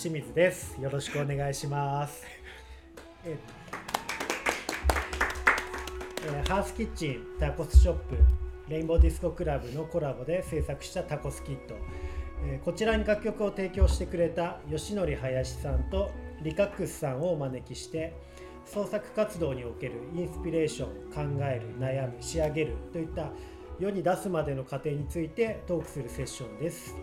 清水です。よろしくお願いします。えーハースキッチンタコスショップレインボーディスコクラブのコラボで制作したタコスキット、えーこちらに楽曲を提供してくれた吉典林さんとリカックスさんをお招きして創作活動におけるインスピレーション考える悩む仕上げるといった世に出すまでの過程についてトークするセッションです。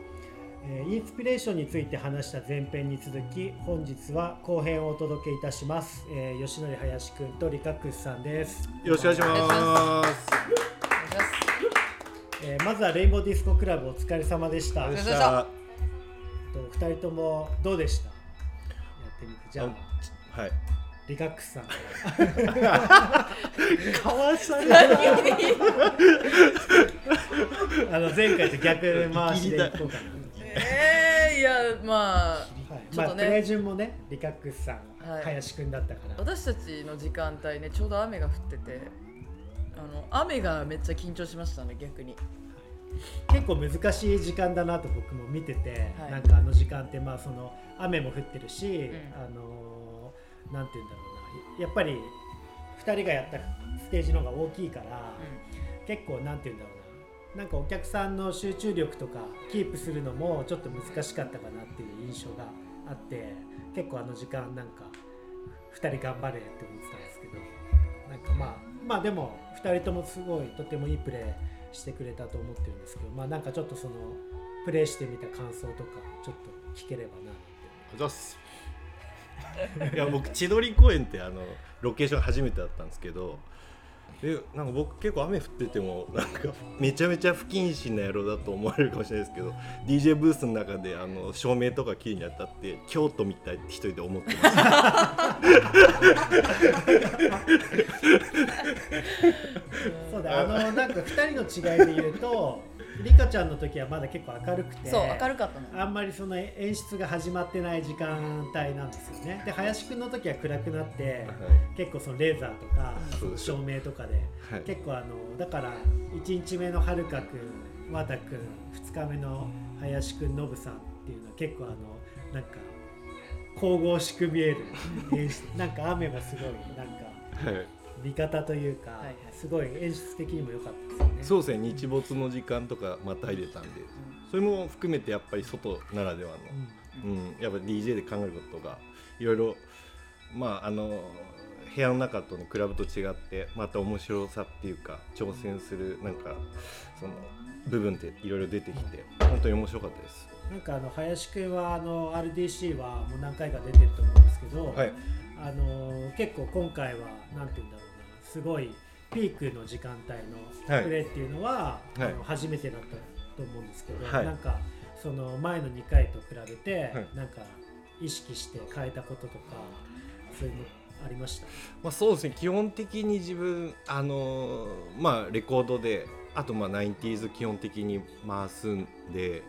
えーインスピレーションについて話した前編に続き本日は後編をお届けいたします、えー吉典林くんとリカックスさんです。よろしくお願いします。えーまずはレインボーディスコクラブお疲れ様でした。とお疲れ様でし。お疲れ様二人ともどうでした？やってみて。じゃああはい。リカックスさん。かわされ あの前回と逆回しでいこうかなやまあはい、ちょっとね。まあプレ順もねリカックスさん、はい。林くんだったから。私たちの時間帯ねちょうど雨が降っててあの雨がめっちゃ緊張しましたね逆に。結構難しい時間だなと僕も見てて、はい。なんかあの時間ってまあその雨も降ってるし、ん。あのーなんて言うんだろうな。やっぱり2人がやったステージの方が大きいから、結構なんて言うんだろうなんかお客さんの集中力とかキープするのもちょっと難しかったかなっていう印象があって結構あの時間なんか2人頑張れって思ってたんですけどなんかまあまあでも2人ともすごいとてもいいプレーしてくれたと思ってるんですけどまあなんかちょっとそのプレーしてみた感想とかちょっと聞ければなってす。いや僕千鳥公園ってあのロケーション初めてだったんですけど。えなんか僕結構雨降っててもなんかめちゃめちゃ不謹慎な野郎だと思われるかもしれないですけど DJ ブースの中であの照明とか綺麗に当たって京都みたいって一人で思ってます。そうだあのなんか2人の違いで言うとリカちゃんの時はまだ結構明るくてそう明るかったのあんまりその演出が始まってない時間帯なんですよね。で林くんの時は暗くなって結構そのレーザーとか照明とかではい。結構あのだから1日目のはるかくん和田くん2日目の林くんノブさんっていうのは結構あのなんか神々しく見える演出なんか雨もすごいなんかはい。味方というか、はいはいすごい演出的にも良かったですよね。そうですね。日没の時間とかまたいでたんで。それも含めてやっぱり外ならではの。うん。うん、やっぱ DJ で考えることがいろいろまああの部屋の中とのクラブと違ってまた面白さっていうか挑戦するなんかその部分っていろいろ出てきて本当に面白かったです。なんかあの林くんはあの RDC はもう何回か出てると思うんですけど、はい、あの結構今回はなんて言うんだろうなすごいピークの時間帯はい。のプレーっていうのは、はい。初めてだったと思うんですけど、はい。なんかその前の2回と比べて、はい。なんか意識して変えたこととかそういうのありました？まあ、そうですね基本的に自分あのまあレコードであとまあ 90s 基本的に回すんで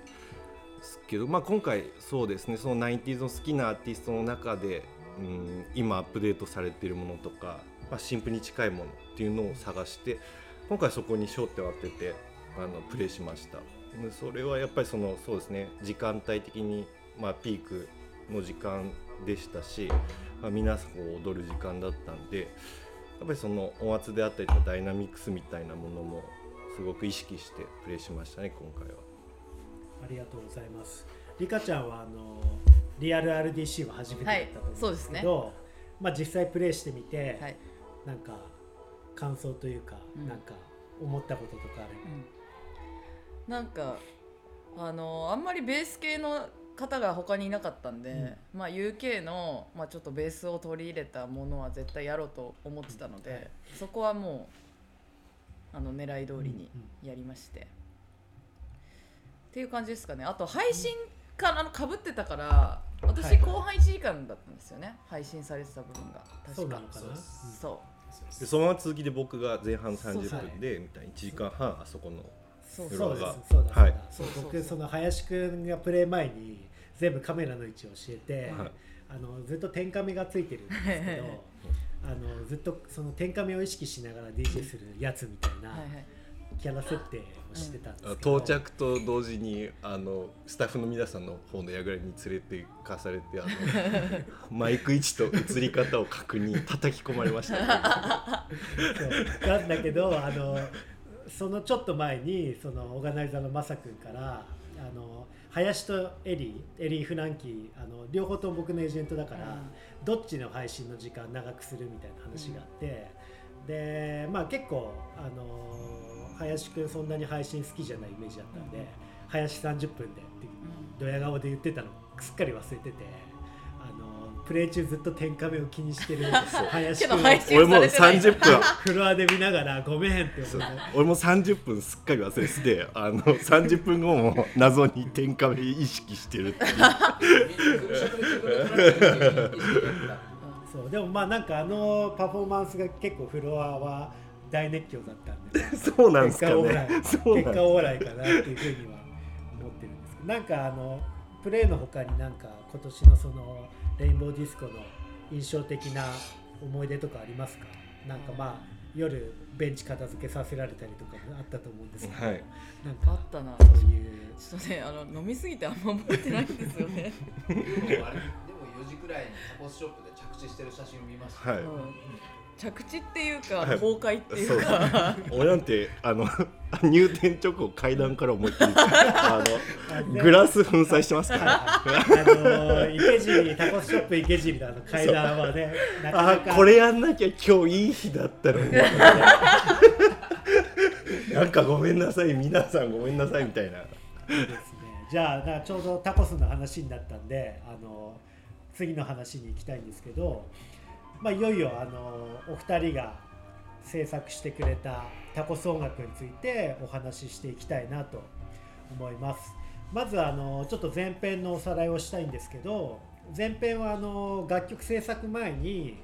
すけど、まあ、今回そうですねその 90s の好きなアーティストの中で、うん、今アップデートされているものとか、まあ、新譜に近いものっていうのを探して今回そこに焦点を当ててあのプレイしましたでそれはやっぱりそのそうですね時間帯的に、まあ、ピークの時間でしたし、まあ、皆さんを踊る時間だったんでやっぱりその音圧であったりとかダイナミックスみたいなものもすごく意識してプレイしましたね今回は。ありがとうございます。リカちゃんはあのリアル RDC は初めてだったと思うんですけど、まあ実際プレイしてみて、はい、なんか感想というか、うん。なんか思ったこととかあれうん、なんかあのあんまりベース系の方が他にいなかったんで、まあ UK の、まあ、ちょっとベースを取り入れたものは絶対やろうと思ってたので、はい。そこはもうあの狙い通りにうんやりまして、っていう感じですかね。あと配信かあのかぶってたからはい私後半1時間だったんですよね。配信されてた部分が。確か。そうなのかな？うん。そうでそのまま続きで僕が前半そう30分でみたいに1時間半あそこのそうそう。そうはい。そう僕その林くんがプレイ前に全部カメラの位置を教えて、はい。あのずっと天カメがついてるんですけどあのずっとその天カメを意識しながら DJ するやつみたいな、はいはいキャラ設定をしてたんですけど、到着と同時にあのスタッフの皆さんの方の櫓に連れてかされてあの マイク位置と映り方を確認叩き込まれました、そう。なんだけどあのそのちょっと前にそのオーガナイザーのマサ君からあの林とエリーエリー・フナンキーあの両方とも僕のエージェントだから、どっちの配信の時間長くするみたいな話があって、でまあ結構あの林くんそんなに配信好きじゃないイメージだったんで、林30分でってドヤ顔で言ってたの。すっかり忘れててあのプレイ中ずっと天下目を気にしてる 林くんをけど配信俺もされてない。30分。フロアで見ながらごめんって。思って。俺も30分すっかり忘れてて あの30分後も謎に天下目意識してるっていう。そう。でもまあなんかあのパフォーマンスが結構フロアは大熱狂だったんで、そうなんですか結果オーライねそう結果オーライかなっていうふうには思ってるんですけど。なんかあのプレーの他になんか今年のそのレインボーディスコの印象的な思い出とかありますか？なんかまあ夜ベンチ片付けさせられたりとかもあったと思うんですけど、はい。なんかあったなそういう。ちょっとねあの飲みすぎてあんま覚えてないんですよね、でもあれでも4時くらいにタコスショップで着地してる写真を見ました、はい。うん着地っていうかはい。崩壊っていそう。うか、俺なんてあの 入店直後階段から思いっきりあ あのグラス粉砕してますから。あの池尻タコスショップ池尻のあの階段はねなかなあかこれやんなきゃ今日いい日だったのに。なんかごめんなさい皆さんごめんなさいみたいな。いいですね。じゃあなちょうどタコスの話になったんであの次の話に行きたいんですけど、まあ、いよいよあのお二人が制作してくれたタコス音楽についてお話ししていきたいなと思います。まずあのちょっと前編のおさらいをしたいんですけど前編はあの楽曲制作前に、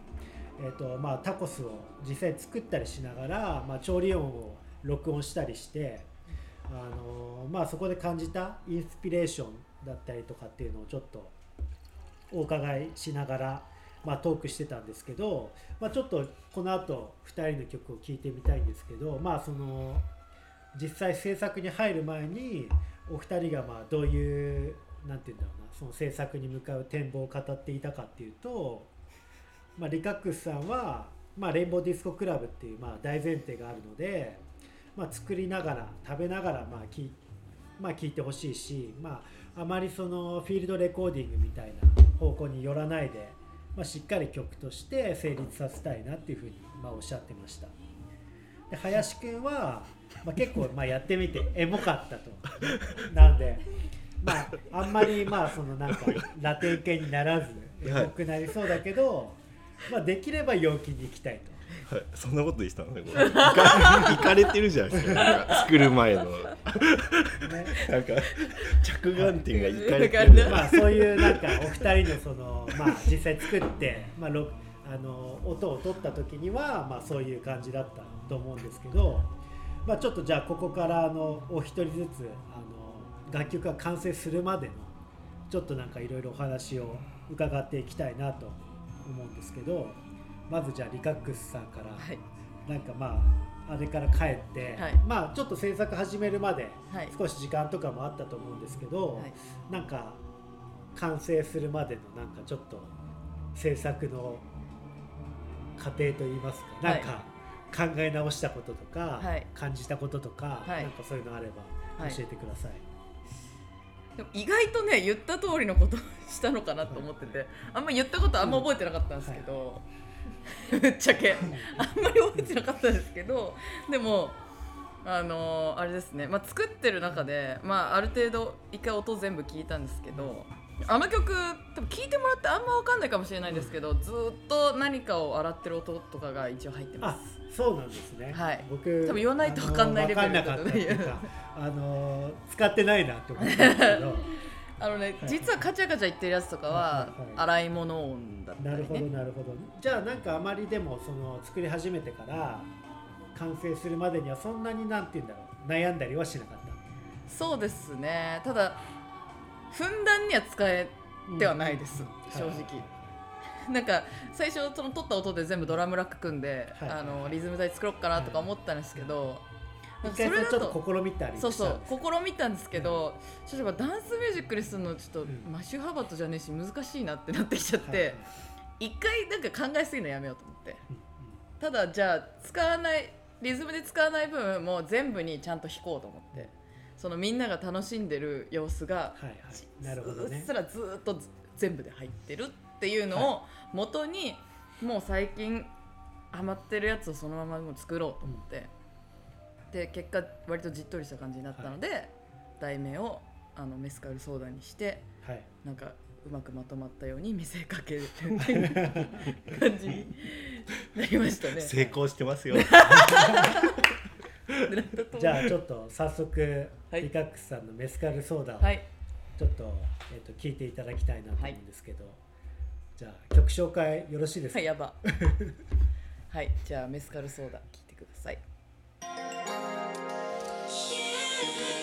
えーとまあ、タコスを実際作ったりしながら、まあ、調理音を録音したりしてあのまあ、そこで感じたインスピレーションだったりとかっていうのをちょっとお伺いしながら、まあ、トークしてたんですけど、まあ、ちょっとこの後2人の曲を聴いてみたいんですけど、まあ、その実際制作に入る前にお二人がまあどういうなんて言うんだろうなその制作に向かう展望を語っていたかっていうと、まあ、リカックスさんは、まあ、レインボーディスコクラブっていうまあ大前提があるので、まあ、作りながら食べながらまあ聞いまあ、聞いてほしいし、まあ、あまりそのフィールドレコーディングみたいな方向に寄らないで、まあ、しっかり曲として成立させたいなっていうふうにまあおっしゃってました。で林くんは、まあ、結構まあやってみてエモかったと。なんでまああんまりまあそのなんかラテン系にならずエモくなりそうだけど、まあ、できれば陽気に行きたいと。はい、そんなことでしたのねこれ。行かれてるじゃないですか。なんか作る前の。ね。なんか着眼点が行かれてる。まあそういうなんかお二人のそのまあ実際作ってまあろあの音を取った時にはまあそういう感じだったと思うんですけど、まあちょっとじゃあここからあのお一人ずつあの楽曲が完成するまでのちょっとなんかいろいろお話を伺っていきたいなと思うんですけど、まずじゃあリカックスさんからはい。なんかまああれから帰って、はい。まあちょっと制作始めるまではい。少し時間とかもあったと思うんですけど、はい。なんか完成するまでのなんかちょっと制作の過程といいますか、はい。なんか考え直したこととか、はい。感じたこととか、はい。なんかそういうのあればはい。教えてください。でも意外とね言った通りのことをしたのかなと思っててあんま言ったことあんま覚えてなかったんですけど、ぶっちゃけあんまり覚えてなかったんですけどでもあのーあれですね、まあ、作ってる中で、まあ、ある程度一回音全部聞いたんですけどあの曲多分聞いてもらってあんま分かんないかもしれないですけどずっと何かを洗ってる音とかが一応入ってまあす。そうなんですね。はい僕多分言わないと分かんないレベルあの分かんなかったいうか、あの使ってないなって思ったんですけど。あのね、実はカチャカチャ言ってるやつとかははいはいはい。洗い物音だったりね。なるほどなるほど。じゃあなんかあまりでもその作り始めてから完成するまでにはそんなになんて言うんだろう。悩んだりはしなかった。そうですね。ただふんだんには使えてはないです、正直、なんか最初その撮った音で全部ドラムラック組んで、はい。はいあのリズム隊作ろうかなとか思ったんですけど、それちょっと試みたりそうそう。試みたんですけど、例えばダンスミュージックにするのちょっと、ん。マッシュハーバットじゃねえし難しいなってなってきちゃって、はい。一回なんか考えすぎるのやめようと思って。うんただじゃあ使わないリズムで使わない部分も全部にちゃんと弾こうと思って。そのみんなが楽しんでる様子がはいはい。なるほどね。うっすらずーっとず全部で入ってるっていうのを元に、もう最近ハマってるやつをそのままもう作ろうと思って、で結果割とじっとりした感じになったので、題名をあのメスカルソーダにしてはい。なんかうまくまとまったように見せかけるっていう 感じになりましたね。成功してますよ。じゃあちょっと早速、はい。リカックスさんのメスカルソーダをはい。ちょっと,、えっと聞いていただきたいなと思うんですけど、じゃあ曲紹介よろしいですか、はい、やば。はい、じゃあメスカルソーダ。聞いてください。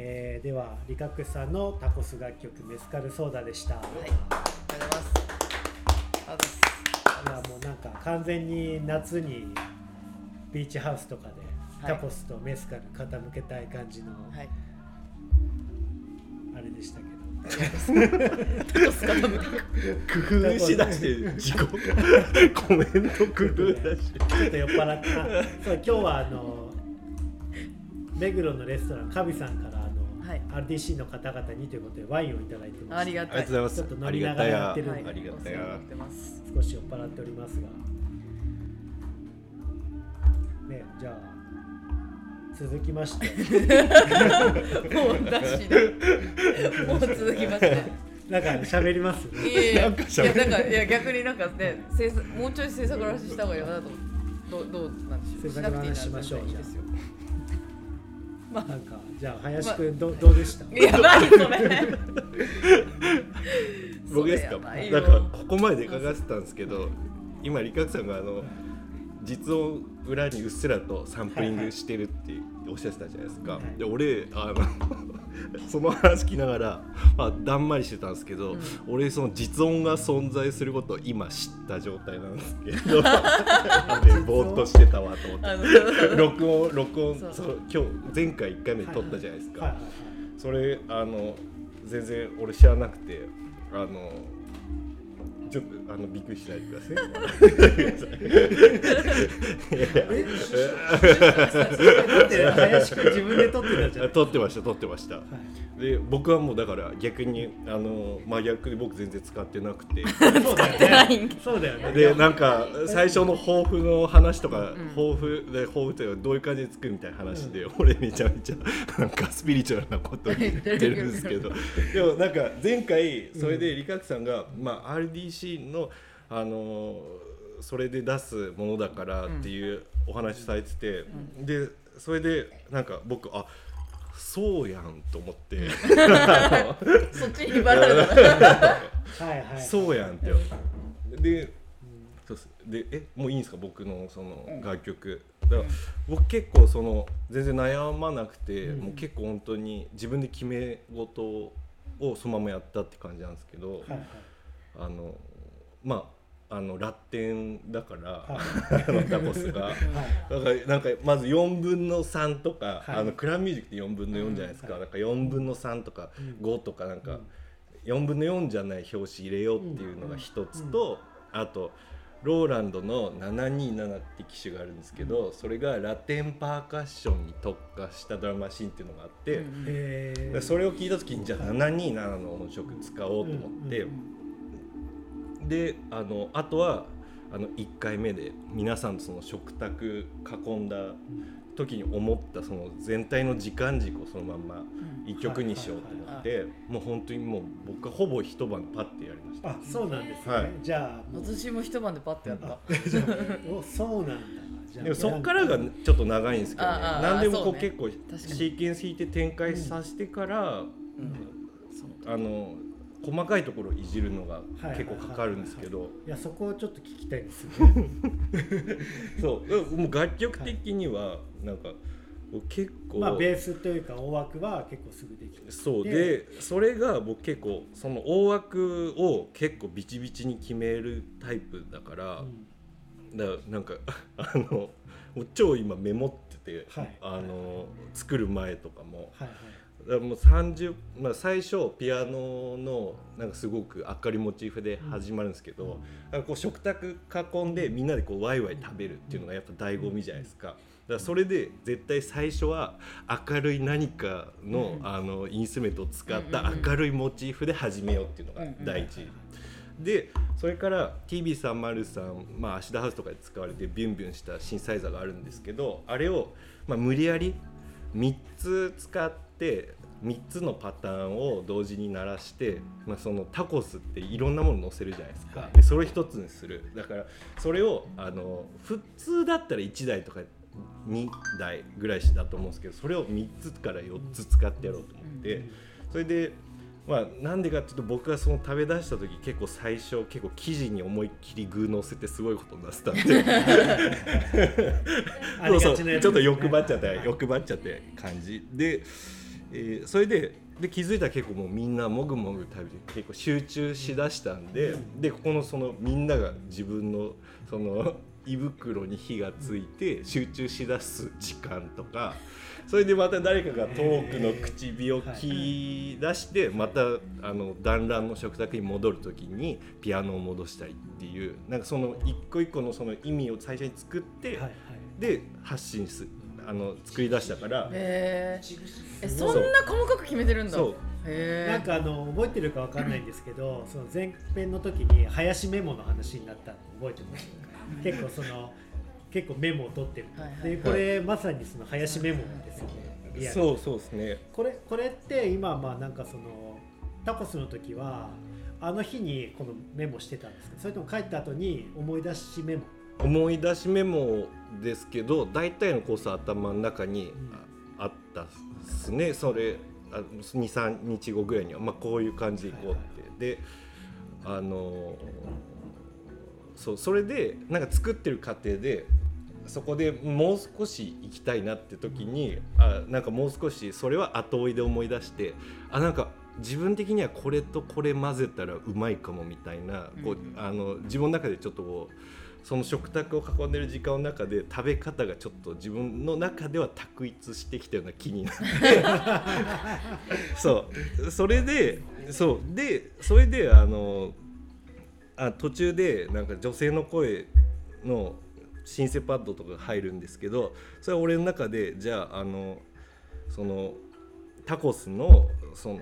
えーではリカックスさんのタコス楽曲メスカルソーダでした。はいありがとうございます。あですいやもうなんか完全に夏にビーチハウスとかではい。タコスとメスカル傾けたい感じのはい。あれでしたけど、タコス傾く工夫しだして自己。コメント工夫だし。ちょっと酔っ払ってあそう今日はあの目黒のレストランカビさんから RDC の方々にということでワインをいただい。てますありがとうございます。ちょっと飲ありみながらややってるんではい少し酔っ払っておりますが。ねじゃあ続きまして。もう出しでもう続きますねなんか喋ります？いやいやなんかいやなんかいや逆になんかね制作もうちょい制作の話した方がいいかなとどうどうなんでしょう。制作の話しましょういいですよなんかじゃあ林くんどどうでした？やばいそれ。僕ですか？なんかここまで伺ってたんですけど今リカクさんがあの実音裏にうっすらとサンプリングしてるっておっしゃってたじゃないですか、はい。で俺あの その話聞きながら、まあ、だんまりしてたんですけど、うん。俺その実音が存在することを今知った状態なんですけど でぼーっとしてたわと思って。録音録音そう。そう今日前回1回目撮ったじゃないですか、はい。はい。それあの全然俺知らなくてあのちょっとあのびっくりしないでください。いくん自分で撮ってたじゃん撮ってました撮ってました。はいで僕はもうだから逆にあの真逆で僕全然使ってなくて。そうそうだよね。でなんか最初の抱負の話とか、うん抱負で抱負というかどういう感じで作るみたいな話で、俺めちゃめちゃなんかスピリチュアルなこと言ってるんですけど。でもなんか前回それでリカクさんが、まあ、RDC のあのそれで出すものだからっていうお話されてて、でそれでなんか僕あそうやんと思って、そっちに引っ張られたはいはいそうやんって。でそうっす。でえもういいんですか？僕のその楽曲、だから僕結構その全然悩まなくて、うん。もう結構本当に自分で決め事をそのままやったって感じなんですけど、はいはい。あのまああのラテンだから、はあのタコスが。はい。だからなんかまず4分の3とか、はい。あのクラブミュージックって4分の4じゃないですか、うん。なんか4分の3とかうん。5とかなんかうん。4分の4じゃない表紙入れようっていうのが一つと、あとローランドの727って機種があるんですけど、それがラテンパーカッションに特化したドラムマシンっていうのがあって、それを聞いた時にじゃあ727の音色使おうと思って、うんであのあとはあの1回目で皆さんとその食卓囲んだ時に思ったその全体の時間軸をそのまんま1曲にしようと思ってもう本当にもう僕はほぼ一晩でパッてやりました。あそうなんですね、はい。じゃあ私も一晩でパッてやった。おそうなんだ。じゃあでもそっからがちょっと長いんですけど、ね、何でもこう結構かに。シーケンス弾いて展開させてから、あの細かいところをいじるのがはい。結構かかるんですけど。い。やそこをちょっと聞きたいです。よねそう。もう楽曲的にはなんか結構、まあベースというか大枠は結構すぐできるそう。ででそれが僕結構その大枠を結構ビチビチに決めるタイプだから、うん。だからなんか あの超今メモってて、はい。あの作る前とかも。はいはいもう30、まあ、最初ピアノのなんかすごく明るいモチーフで始まるんですけど、なんかこう食卓囲んでみんなでこうワイワイ食べるっていうのがやっぱ醍醐味じゃないですか。だからそれで絶対最初は明るい何かの,、うん。あのインスメントを使ったうんうんうん。明るいモチーフで始めようっていうのが第一、でそれから TB303、まあ、アシダハウスとかで使われてビュンビュンしたシンサイザーがあるんですけどあれを、まあ、無理やり3つ使って3つのパターンを同時に鳴らして、まあ、そのタコスっていろんなもの乗せるじゃないですか、はい。でそれを1つにする。だからそれをあの普通だったら1台とか2台ぐらいだと思うんですけどそれを3つから4つ使ってやろうと思って、それでまあなんでかっていうと僕がその食べ出した時結構最初結構生地に思いっきり具乗せてすごいことになってたんで。あそうそう。りがちょっと欲張っちゃっって欲張っちゃって感じ。でえーそれでで気づいたら結構もうみんなもぐもぐ食べて結構集中しだしたんででここのそのみんなが自分のその胃袋に火がついて集中しだす時間とかそれでまた誰かが遠くの口火を切り出してまたあの団らんの食卓に戻る時にピアノを戻したりっていうなんかその一個一個のその意味を最初に作って、で発信すあの作り出したから。へーえそんな細かく決めてるんだそうなんかあの覚えてるかわかんないんですけど、その前編の時に林メモの話になったの覚えてます？結構その結構メモを取ってる。はいはいでこれまさにその林メモですよね。そうそうですねこれこれって今まあなんかそのタコスの時はあの日にこのメモしてたんですか。それとも帰った後に思い出しメモ。思い出しメモですけど大体のコースは頭の中にああったっすね。それ23日後ぐらいには、まあ、こういう感じでいこうって、であのそうそれでなんか作ってる過程でそこでもう少し行きたいなって時にあなんかもう少しそれは後追いで思い出してあなんか自分的にはこれとこれ混ぜたらうまいかもみたいな、こううん。あの自分の中でちょっとこうその食卓を囲んでる時間の中で食べ方がちょっと自分の中では択一してきたような気になって そう。それでそう。でそれであのあ途中でなんか女性の声のシンセパッドとかが入るんですけどそれは俺の中でじゃああのそのタコスのその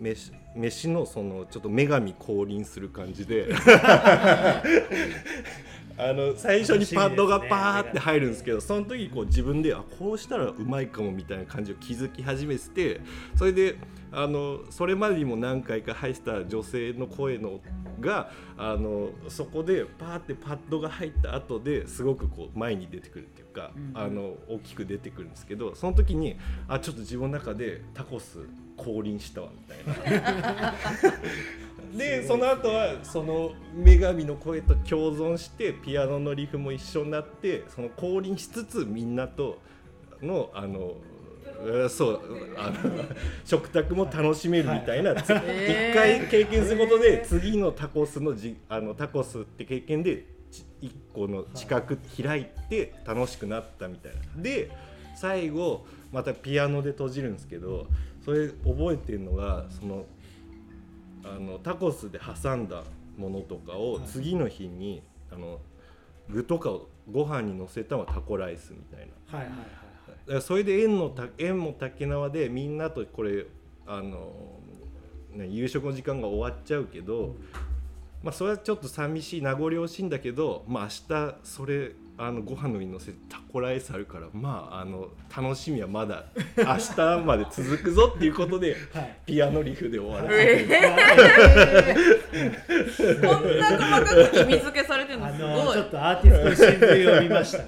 飯飯のそのちょっと女神降臨する感じで。あの最初にパッドがパーって入るんですけどその時こう自分であこうしたらうまいかもみたいな感じを気づき始めててそれであのそれまでにも何回か入ってた女性の声のがあのそこでパーってパッドが入った後ですごくこう前に出てくるっていうか、うん。あの大きく出てくるんですけどその時にあちょっと自分の中でタコス降臨したわみたいな。でその後はその女神の声と共存してピアノのリフも一緒になってその降臨しつつみんなとのあのうんそうあの 食卓も楽しめるみたいな、つ一へー回経験することで次のタコスのじあのタコスって経験でち一個の近く開いて楽しくなったみたいな。で最後またピアノで閉じるんですけどそれ覚えてるのがそのあのタコスで挟んだものとかを次の日にあの具とかをご飯にのせたのはタコライスみたいな。はいはいはいはい。だからそれで縁のた縁も竹縄でみんなとこれあの、ね、夕食の時間が終わっちゃうけど、まあ、それはちょっと寂しい名残惜しいんだけど、まあ、明日それあのご飯の上にのせてタコライスあるからまああの楽しみはまだ 明日まで続くぞっていうことではい。ピアノリフで終わらせえて。ー。こんな細かく意味付けされてるの？あすごい。のちょっとアーティストの真髄を見ましたね。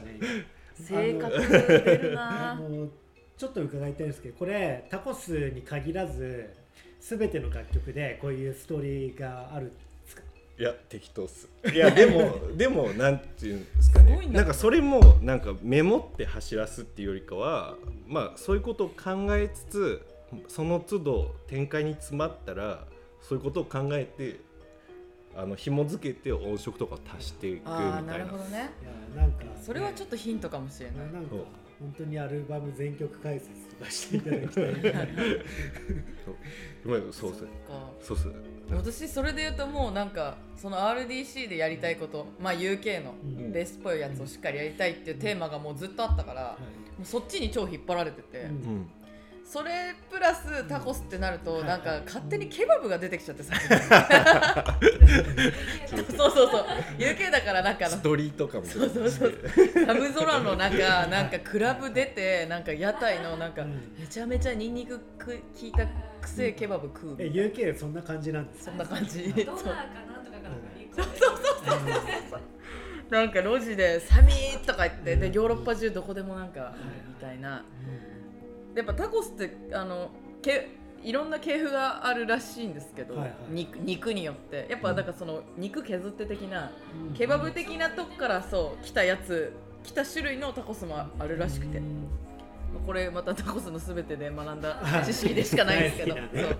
性格出るな。あのちょっと伺いたいんですけどこれタコスに限らず全ての楽曲でこういうストーリーがあるいや適当っす。いやでも でもなんていうんですかね。な。んかそれもなんかメモって走らすっていうよりかはまあそういうことを考えつつその都度展開に詰まったらそういうことを考えてあの紐付けて音色とかを足していくみたいな。るほどね。いやなんかね、それはちょっとヒントかもしれない。なんかそう本当にアルバム全曲解説とかしていただきたい。そう。まあそうそっか。そうっす私それで言うともうなんかその RDC でやりたいことまあ UK のうん。ベースっぽいやつをしっかりやりたいっていうテーマがもうずっとあったからはもうそっちに超引っ張られてて、それプラスタコスってなると、うん。なんはい。か勝手にケバブが出てきちゃってさ。そうそうそう。UK だからなんかストリート感も。そうそうそう。寒空の中なんかクラブ出てなんか屋台のなんかうん。めちゃめちゃニンニクく効いたくせえケバブ食うえ UK そんな感じなんですか？そんな感じ。ドナーかなんとかからなんか路地で「寒い!」とか言ってでヨーロッパ中どこでもなんかみたいなやっぱタコスってあのけいろんな系譜があるらしいんですけど、はいはい。肉肉によって。やっぱだからその肉削って的なうん。ケバブ的なとこからそう来たやつ来た種類のタコスもあるらしくて。うん。これまたタコスのすべてで学んだ 知識でしかないんですけど。そう。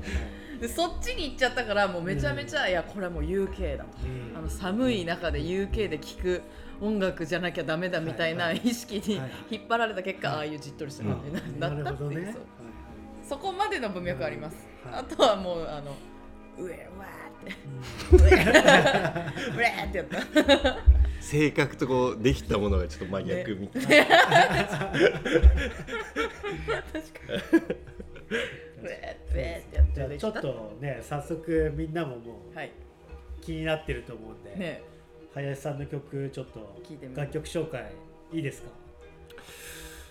でそっちに行っちゃったからもうめちゃめちゃ、いやこれはもう UK だと、うん。あの寒い中で UK で聴く音楽じゃなきゃダメだみたいなはい意識にはい引っ張られた結果、ああいうじっとりした感じになったっていう、そこまでの文脈あります、はい。あとはもうあの上わうんーって。上ーってやった。性格とこうできたものがちょっと真逆みたいな、上ーってやってじゃあちょっとね早速みんなももうはい。気になってると思うんで、ね林さんの曲ちょっと聞いてみる楽曲紹介いいですか？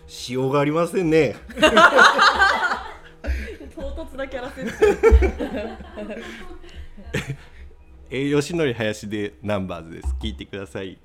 しようがありませんね。唐突なキャラ設定えー吉典林でナンバーズです。聞いてください「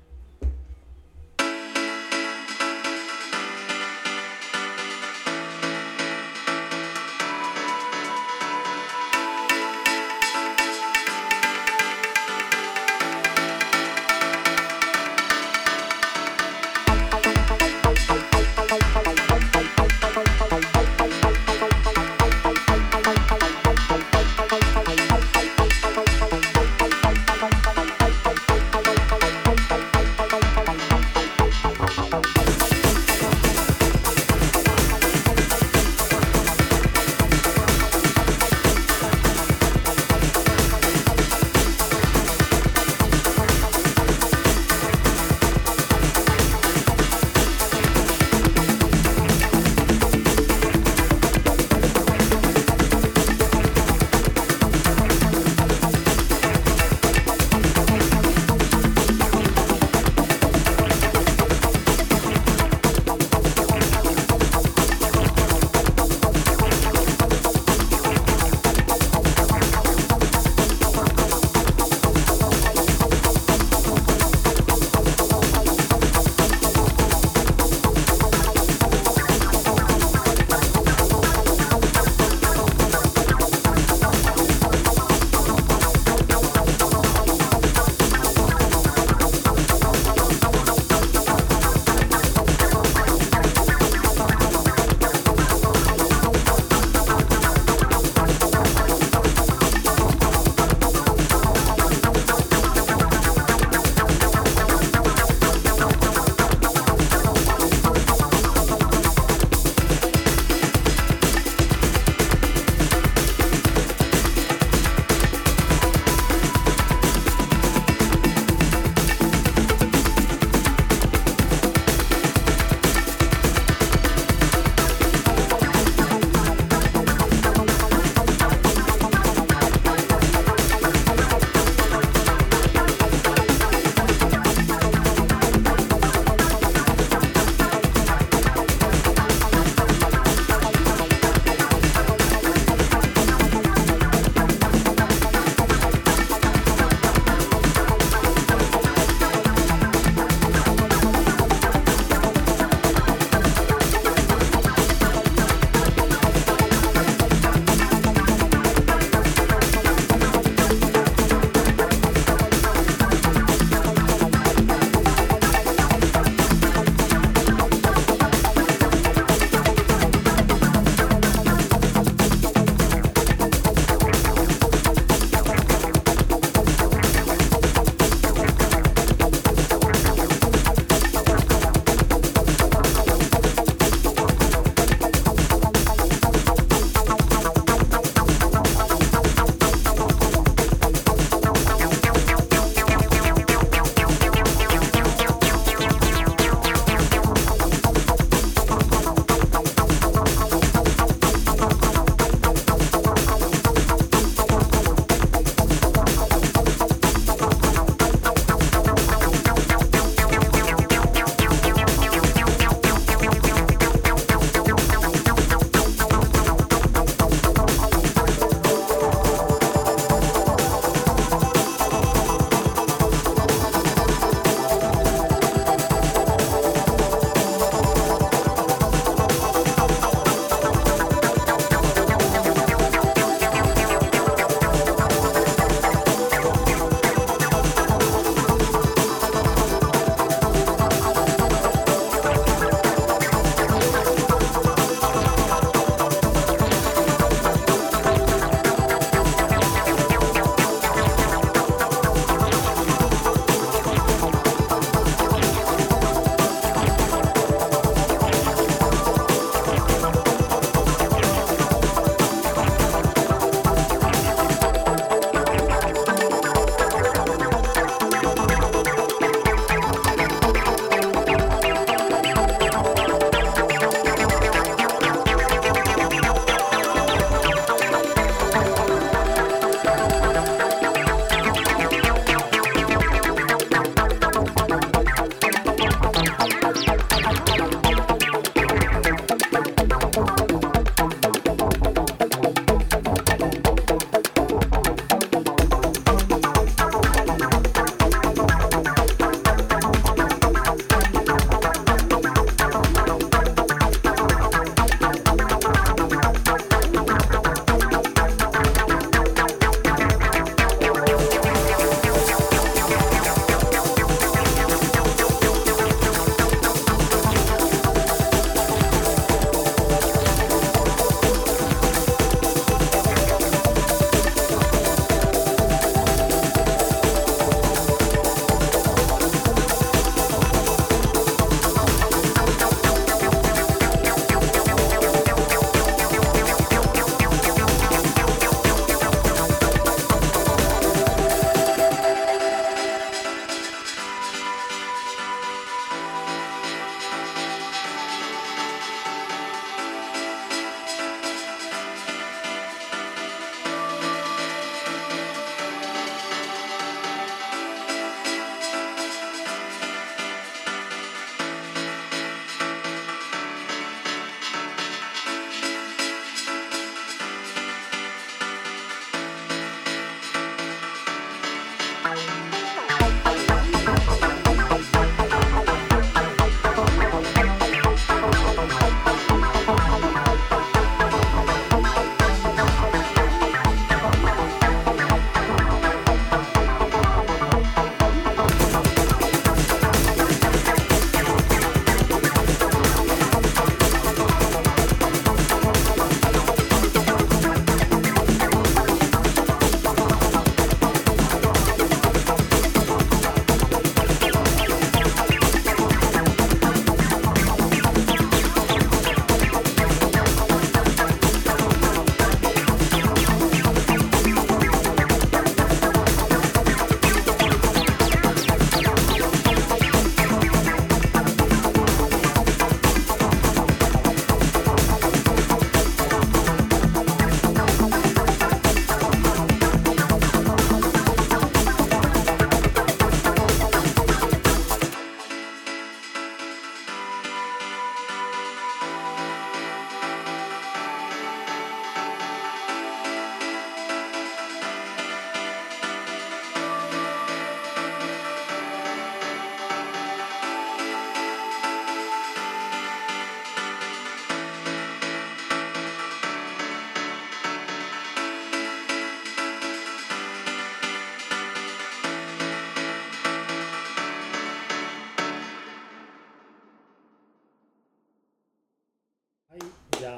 じゃあ。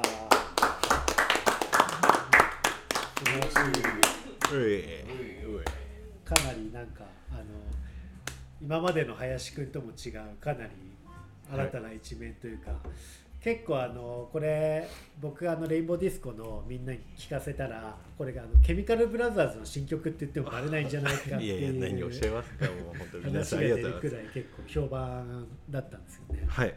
かなりなんかあの今までの林くんとも違うかなり新たな一面というか、はい、結構あのこれ僕あのレインボーディスコのみんなに聞かせたらこれがあのケミカルブラザーズの新曲って言ってもバレないんじゃないかっていういやいや何をおっしゃいますかもう本当に皆さんがとい結構評判だったんですよね。はい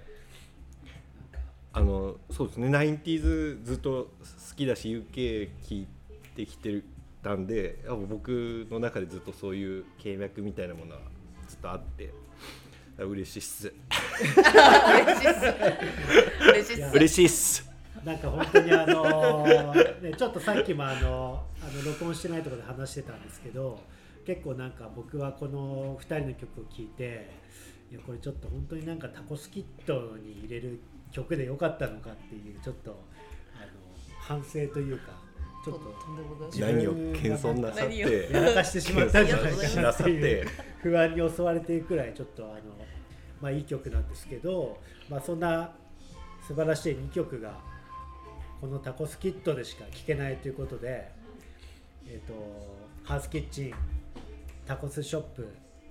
あのそうですね 90s ずっと好きだし UK 聴いてきてたんで僕の中でずっとそういう契約みたいなものはずっとあって嬉しいっす。嬉しいっす。嬉しいっす。なんか本当にあのねちょっとさっきもあのあの録音してないところで話してたんですけど結構なんか僕はこの2人の曲を聴いていやこれちょっと本当になんかタコスキットに入れる曲でよかったのかっていうちょっとあの反省というかちょっととんでもない。自分何を謙遜なさってやらかしてしまったんじゃないかなってっいう不安に襲われていくくらいちょっとあの、まあ、いい曲なんですけど、まあ、そんな素晴らしい2曲がこのタコスキットでしか聴けないということで、えー、とハウスキッチンタコスショップ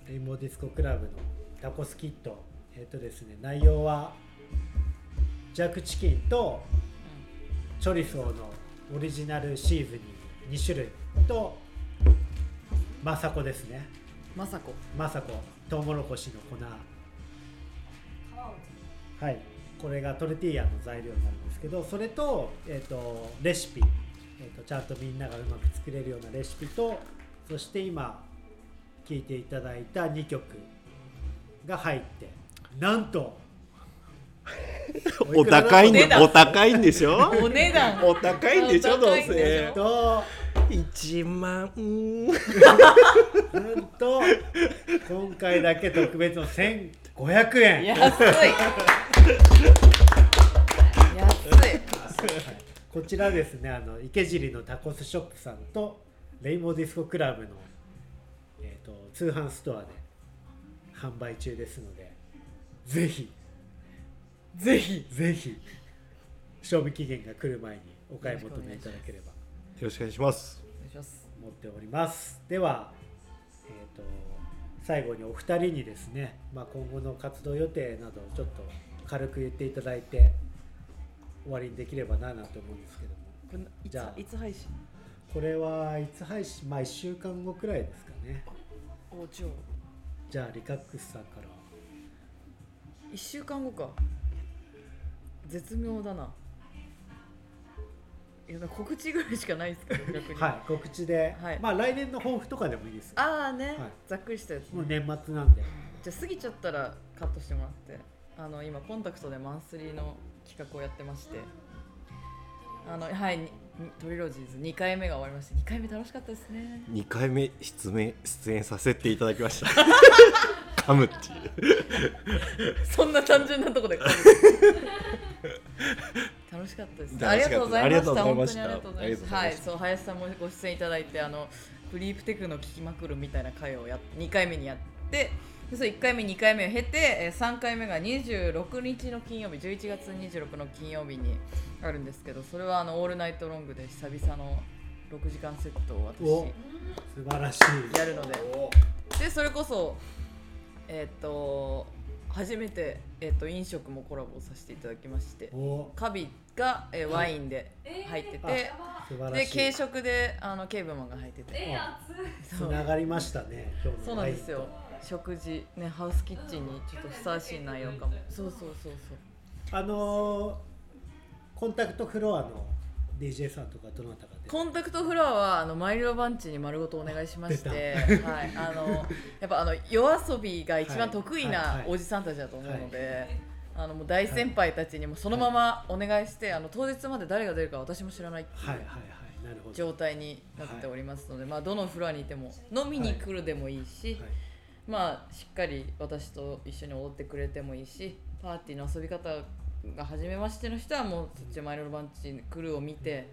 レインボーディスコクラブのタコスキットえっ、とですね内容はジャックチキンとチョリソーのオリジナルシーズニング2種類とマサコですね。まさこマサコ。トウモロコシの粉。はい。これがトルティーヤの材料になるんですけどそれと,、えー、とレシピ、えー、とちゃんとみんながうまく作れるようなレシピとそして今聴いていただいた2曲が入ってなんとお高いんでお高いんでしょ？お値段。お高いんでしょどうせ。と1万。なんと。今回だけ特別の1500円。安い。安い。こちらですねあの池尻のタコスショップさんとレインボーディスコクラブの、えー、と通販ストアで販売中ですのでぜひぜひ。ぜひ。賞味期限が来る前にお買い求めいただければ。よろしくお願いします。お願いします。思っております。では、えー、と最後にお二人にですね、まあ、今後の活動予定などをちょっと軽く言っていただいて終わりにできればななと思うんですけども。これじゃあいつ配信？これはいつ配信？まあ1週間後くらいですかね。おじゃあ。じゃあリカックスさんから。1週間後か絶妙だな。いや告知ぐらいしかないですけど逆に。はい告知で、はい。まあ来年の抱負とかでもいいです。よああね、はい。ざっくりしたやつ、もうね、年末なんで。じゃあ過ぎちゃったらカットしてもらって。あの今コンタクトでマンスリーの企画をやってまして。あのはいトリロジーズ2回目が終わりまして2回目楽しかったですね。2回目出演出演させていただきました。噛むっていう。そんな単純なとこで 楽しかったです。ありがとうございました。ありがとうございました本当にありがとうございます。はい、そう林さんもご出演いただいてあのクリープテクの聞きまくるみたいな回をやっ2回目にやって。でそう1回目、2回目を経て、えー3回目が26日の金曜日、11月26の金曜日にあるんですけど、それはあのオールナイトロングで久々の6時間セットをお私素晴らしいやるので、でそれこそ、えっ、と初めて、えっと飲食もコラボさせていただきまして、お。カビが、えーワインで入ってて、素晴らしい。で軽食であのケーブマンが入ってて、つながりましたね今日のそう。なんですよ。食事ねハウスキッチンにちょっとふさわしい内容かも。そうそうそうそう。あのーコンタクトフロアの DJ さんとかどなたかでコンタクトフロアはあのマイルドバンチに丸ごとお願いしまして、はい、あのやっぱあの夜遊びが一番得意ないおじさんたちだと思うので、あのもう大先輩たちにもそのままお願いして、あの当日まで誰が出るか私も知らないっていう状態になっておりますので、まあどのフロアにいても飲みに来るでもいいし、はい。まあしっかり私と一緒に踊ってくれてもいいしパーティーの遊び方が初めましての人はもうそっちマイルドバンチクルーを見て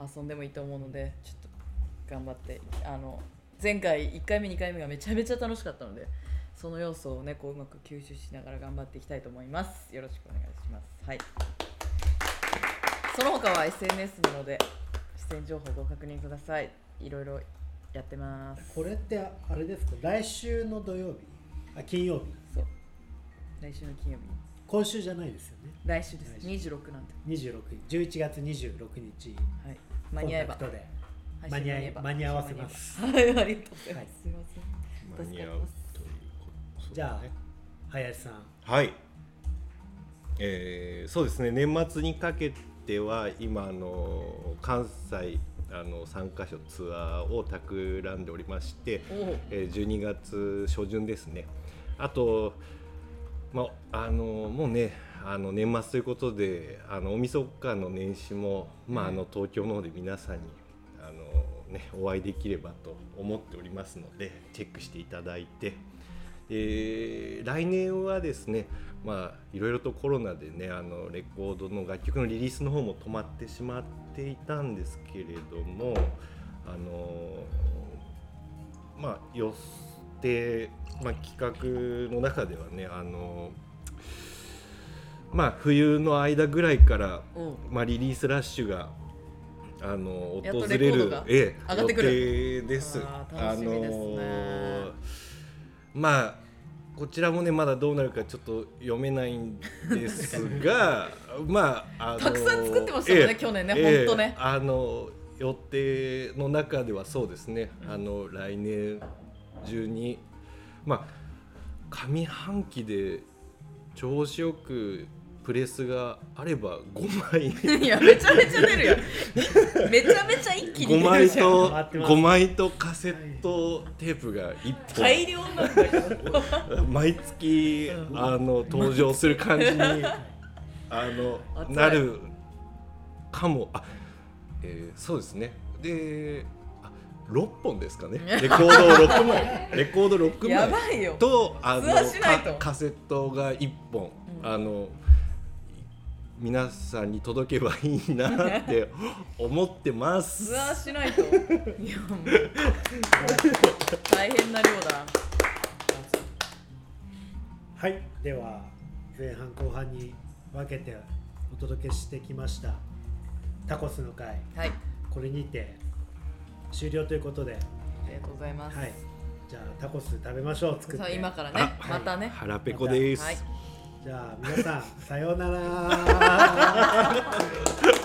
遊んでもいいと思うのでちょっと頑張ってあの前回1回目2回目がめちゃめちゃ楽しかったのでその要素をねこううまく吸収しながら頑張っていきたいと思います。よろしくお願いします。はい。その他は SNS なので出演情報ご確認ください。いろいろやってます。これってあれですか？来週の土曜日？あ金曜日。そう。来週の金曜日今週じゃないですよね。来週です。来週。26なんで。26日11月26日。はい。間に合えば。コンタクトで配間に合えば。間に合わせます。はいありがとうございます、はい。すいません間に合うということじゃあ林さん。はい、えーそうですね。年末にかけては今あの関西あの3カ所ツアーを企んでおりまして、えー12月初旬ですね。あと、まあ、あのもうねあの年末ということであの大晦日の年始も、まあ、あの東京の方で皆さんにあの、ね、お会いできればと思っておりますのでチェックしていただいて。えー来年はですね、まあ、いろいろとコロナでねあのレコードの楽曲のリリースの方も止まってしまっていたんですけれどもあのまあ予定、まあ、企画の中ではねあのまあ冬の間ぐらいから、おうまあ、リリースラッシュがあの訪れるええ上がってくる。予定です。あー楽しみですね。のまあこちらもねまだどうなるかちょっと読めないんですが まああのたくさん作ってましたもんね去年ねほんとねあの予定の中ではそうですね、あの来年中にまあ上半期で調子よくプレスがあれば5枚。いやめちゃめちゃ出るやん めちゃめちゃ一気に5出る枚じゃんと回ってます。5枚とカセットテープが1本。大量なんだけど毎月あの登場する感じに あのなるかも。あ、えーそうですね。であ6本ですかね。レコード6枚レコード6や枚ばいよ。とあのカカセットが1本、うん。あの皆さんに届けばいいなって 思ってます。ツアーしないと。いやもう大変な量だ。はい。では前半後半に分けてお届けしてきました。タコスの会。はい。これにて終了ということで。ありがとうございます、はい、じゃあタコス食べましょう。作って。今からね。またね。腹ペコです、まじゃあ皆さんさようなら。